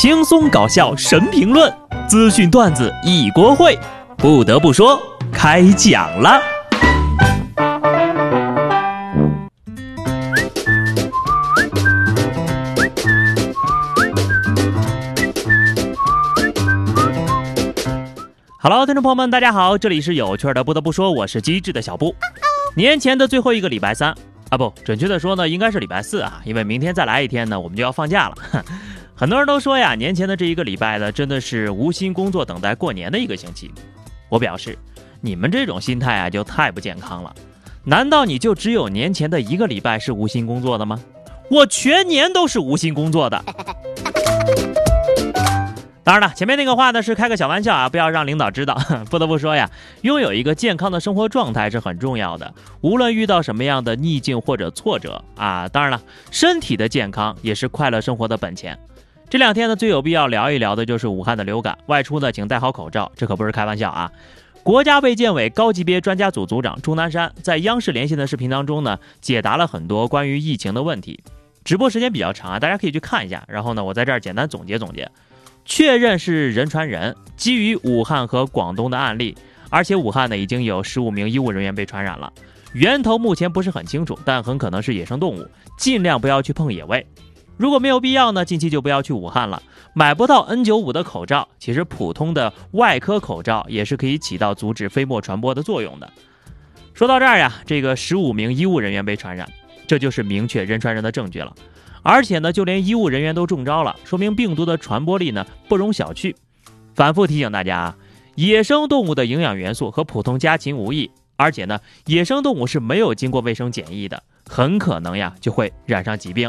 轻松搞笑神评论，资讯段子一锅烩。不得不说，开讲了。Hello，听众朋友们，大家好，这里是有趣的。不得不说，我是机智的小布。年前的最后一个礼拜三啊，不准确的说呢，应该是礼拜四啊，因为明天再来一天呢，我们就要放假了。很多人都说呀，年前的这一个礼拜呢，真的是无心工作，等待过年的一个星期。我表示，你们这种心态啊，就太不健康了。难道你就只有年前的一个礼拜是无心工作的吗？我全年都是无心工作的。当然了，前面那个话呢是开个小玩笑啊，不要让领导知道。不得不说呀，拥有一个健康的生活状态是很重要的。无论遇到什么样的逆境或者挫折啊，当然了，身体的健康也是快乐生活的本钱。这两天呢，最有必要聊一聊的就是武汉的流感，外出呢请戴好口罩，这可不是开玩笑啊。国家卫健委高级别专家组组长钟南山在央视连线的视频当中呢，解答了很多关于疫情的问题。直播时间比较长啊，大家可以去看一下。然后呢，我在这儿简单总结总结。确认是人传人，基于武汉和广东的案例，而且武汉呢已经有十五名医务人员被传染了，源头目前不是很清楚，但很可能是野生动物，尽量不要去碰野味。如果没有必要呢，近期就不要去武汉了。买不到 N95 的口罩，其实普通的外科口罩也是可以起到阻止飞沫传播的作用的。说到这儿呀，这个十五名医务人员被传染，这就是明确人传人的证据了。而且呢，就连医务人员都中招了，说明病毒的传播力呢不容小觑。反复提醒大家啊，野生动物的营养元素和普通家禽无异，而且呢，野生动物是没有经过卫生检疫的，很可能呀就会染上疾病。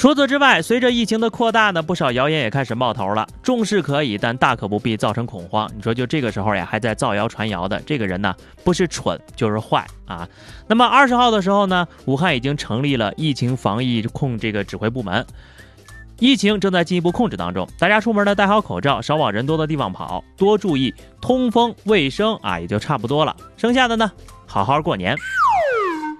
除此之外，随着疫情的扩大呢，不少谣言也开始冒头了。重视可以，但大可不必造成恐慌。你说，就这个时候呀，还在造谣传谣的这个人呢，不是蠢就是坏啊。那么二十号的时候呢，武汉已经成立了疫情防疫控这个指挥部门，疫情正在进一步控制当中。大家出门呢，戴好口罩，少往人多的地方跑，多注意通风卫生啊，也就差不多了。剩下的呢，好好过年。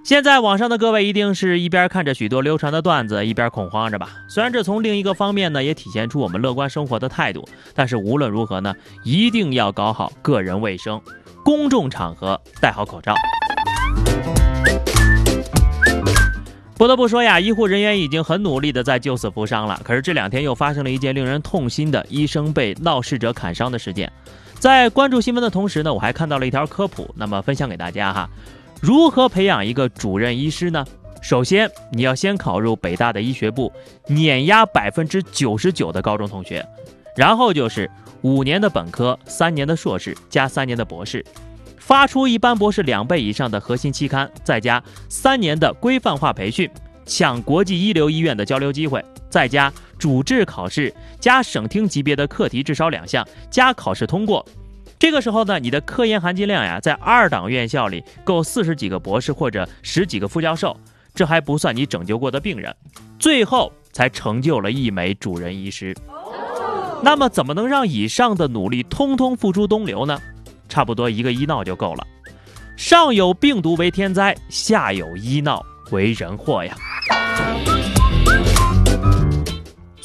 现在网上的各位一定是一边看着许多流传的段子，一边恐慌着吧？虽然这从另一个方面呢，也体现出我们乐观生活的态度，但是无论如何呢，一定要搞好个人卫生，公众场合戴好口罩。不得不说呀，医护人员已经很努力的在救死扶伤了。可是这两天又发生了一件令人痛心的医生被闹事者砍伤的事件。在关注新闻的同时呢，我还看到了一条科普，那么分享给大家哈。如何培养一个主任医师呢？首先，你要先考入北大的医学部，碾压百分之九十九的高中同学，然后就是五年的本科，三年的硕士，加三年的博士，发出一般博士两倍以上的核心期刊，再加三年的规范化培训，抢国际一流医院的交流机会，再加主治考试，加省厅级别的课题至少两项，加考试通过。这个时候呢，你的科研含金量呀，在二档院校里够四十几个博士或者十几个副教授，这还不算你拯救过的病人，最后才成就了一枚主任医师。那么，怎么能让以上的努力通通付诸东流呢？差不多一个医闹就够了。上有病毒为天灾，下有医闹为人祸呀。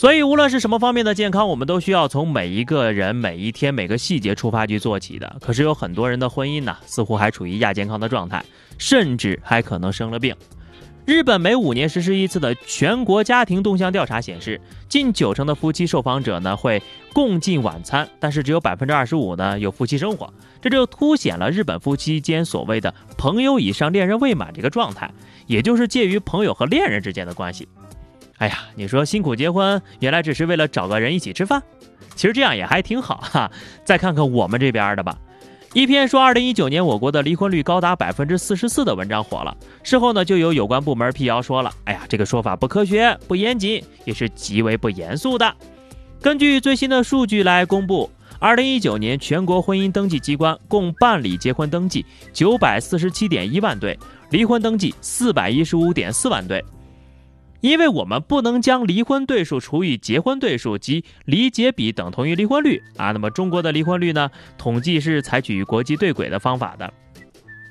所以，无论是什么方面的健康，我们都需要从每一个人、每一天、每个细节出发去做起的。可是，有很多人的婚姻呢，似乎还处于亚健康的状态，甚至还可能生了病。日本每五年实施一次的全国家庭动向调查显示，近九成的夫妻受访者呢会共进晚餐，但是只有百分之二十五呢有夫妻生活。这就凸显了日本夫妻间所谓的“朋友以上，恋人未满”这个状态，也就是介于朋友和恋人之间的关系。哎呀，你说辛苦结婚，原来只是为了找个人一起吃饭，其实这样也还挺好哈。再看看我们这边的吧，一篇说二零一九年我国的离婚率高达百分之四十四的文章火了。事后呢，就有有关部门辟谣说了，哎呀，这个说法不科学、不严谨，也是极为不严肃的。根据最新的数据来公布，二零一九年全国婚姻登记机关共办理结婚登记九百四十七点一万对，离婚登记四百一十五点四万对。因为我们不能将离婚对数除以结婚对数及离结比等同于离婚率啊，那么中国的离婚率呢？统计是采取国际对轨的方法的。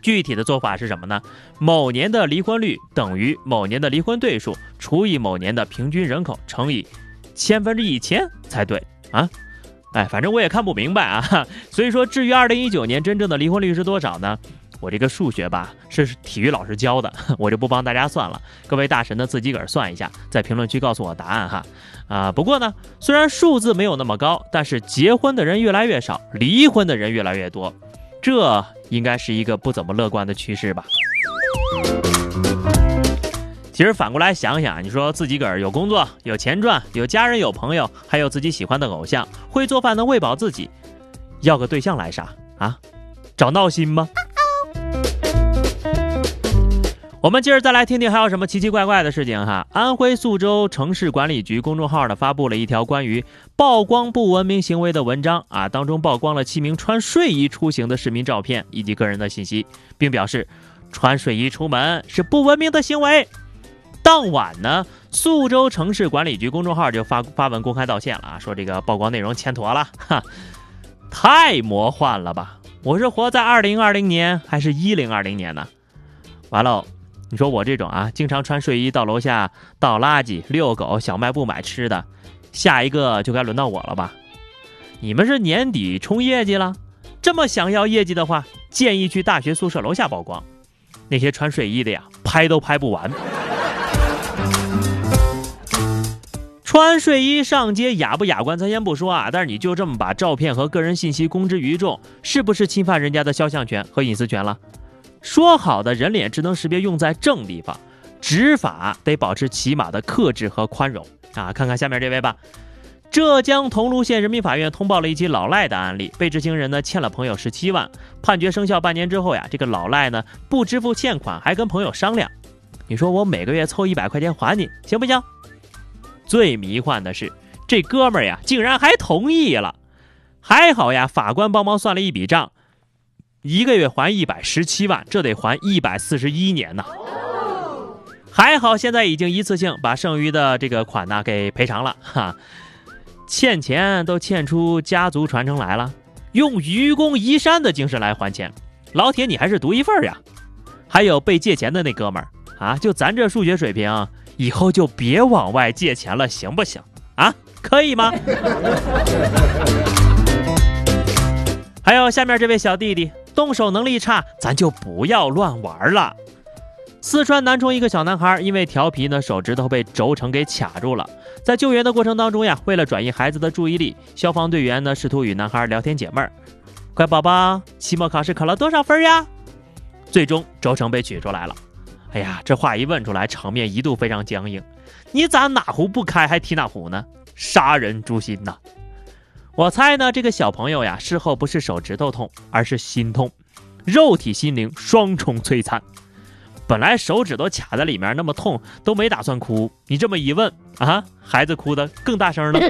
具体的做法是什么呢？某年的离婚率等于某年的离婚对数除以某年的平均人口乘以千分之一千才对啊！哎，反正我也看不明白啊。所以说，至于二零一九年真正的离婚率是多少呢？我这个数学吧是体育老师教的，我就不帮大家算了。各位大神呢自己个儿算一下，在评论区告诉我答案哈。啊，不过呢，虽然数字没有那么高，但是结婚的人越来越少，离婚的人越来越多。这应该是一个不怎么乐观的趋势吧。其实反过来想想，你说自己个儿有工作、有钱赚、有家人、有朋友，还有自己喜欢的偶像，会做饭能喂饱自己，要个对象来啥啊？找闹心吗？我们今儿再来听听还有什么奇奇怪怪的事情哈。安徽宿州城市管理局公众号呢发布了一条关于曝光不文明行为的文章啊，当中曝光了七名穿睡衣出行的市民照片以及个人的信息，并表示穿睡衣出门是不文明的行为。当晚呢，宿州城市管理局公众号就发发文公开道歉了啊，说这个曝光内容欠妥了，哈，太魔幻了吧？我是活在二零二零年还是一零二零年呢？完了。你说我这种啊，经常穿睡衣到楼下倒垃圾、遛狗、小卖部买吃的，下一个就该轮到我了吧？你们是年底冲业绩了？这么想要业绩的话，建议去大学宿舍楼下曝光。那些穿睡衣的呀，拍都拍不完。穿睡衣上街雅不雅观咱先不说啊，但是你就这么把照片和个人信息公之于众，是不是侵犯人家的肖像权和隐私权了？说好的人脸智能识别用在正地方，执法得保持起码的克制和宽容啊！看看下面这位吧。浙江桐庐县人民法院通报了一起老赖的案例，被执行人呢欠了朋友十七万，判决生效半年之后呀，这个老赖呢不支付欠款，还跟朋友商量，你说我每个月凑一百块钱还你，行不行？最迷幻的是，这哥们儿呀竟然还同意了，还好呀，法官帮忙算了一笔账。一个月还一百十七万，这得还一百四十一年呢。还好现在已经一次性把剩余的这个款呢给赔偿了哈，欠钱都欠出家族传承来了，用愚公移山的精神来还钱，老铁你还是独一份呀。还有被借钱的那哥们儿啊，就咱这数学水平，以后就别往外借钱了，行不行啊？可以吗？还有下面这位小弟弟。动手能力差，咱就不要乱玩了。四川南充一个小男孩因为调皮呢，手指头被轴承给卡住了。在救援的过程当中呀，为了转移孩子的注意力，消防队员呢试图与男孩聊天解闷儿。乖宝宝，期末考试考了多少分呀？最终轴承被取出来了。哎呀，这话一问出来，场面一度非常僵硬。你咋哪壶不开还提哪壶呢？杀人诛心呐！我猜呢，这个小朋友呀，事后不是手指头痛，而是心痛，肉体心灵双重摧残。本来手指头卡在里面那么痛，都没打算哭。你这么一问啊，孩子哭的更大声了。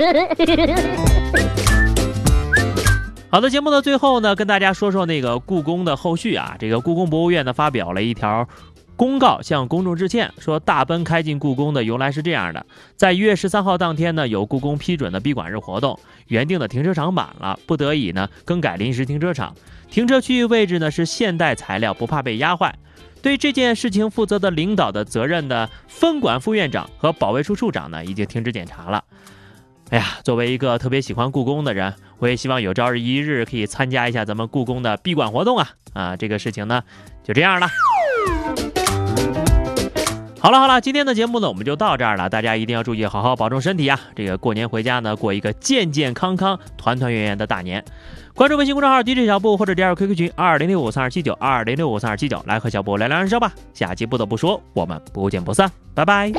好的，节目的最后呢，跟大家说说那个故宫的后续啊，这个故宫博物院呢发表了一条。公告向公众致歉，说大奔开进故宫的由来是这样的：在一月十三号当天呢，有故宫批准的闭馆日活动，原定的停车场满了，不得已呢更改临时停车场，停车区域位置呢是现代材料，不怕被压坏。对这件事情负责的领导的责任的分管副院长和保卫处处长呢已经停止检查了。哎呀，作为一个特别喜欢故宫的人，我也希望有朝一日可以参加一下咱们故宫的闭馆活动啊！啊，这个事情呢就这样了。好了好了，今天的节目呢，我们就到这儿了。大家一定要注意，好好保重身体啊！这个过年回家呢，过一个健健康康、团团圆圆的大年。关注微信公众号 DJ 小布或者加入 QQ 群二零六五三二七九二零六五三二七九，来和小布聊聊人生吧。下期不得不说，我们不见不散，拜拜。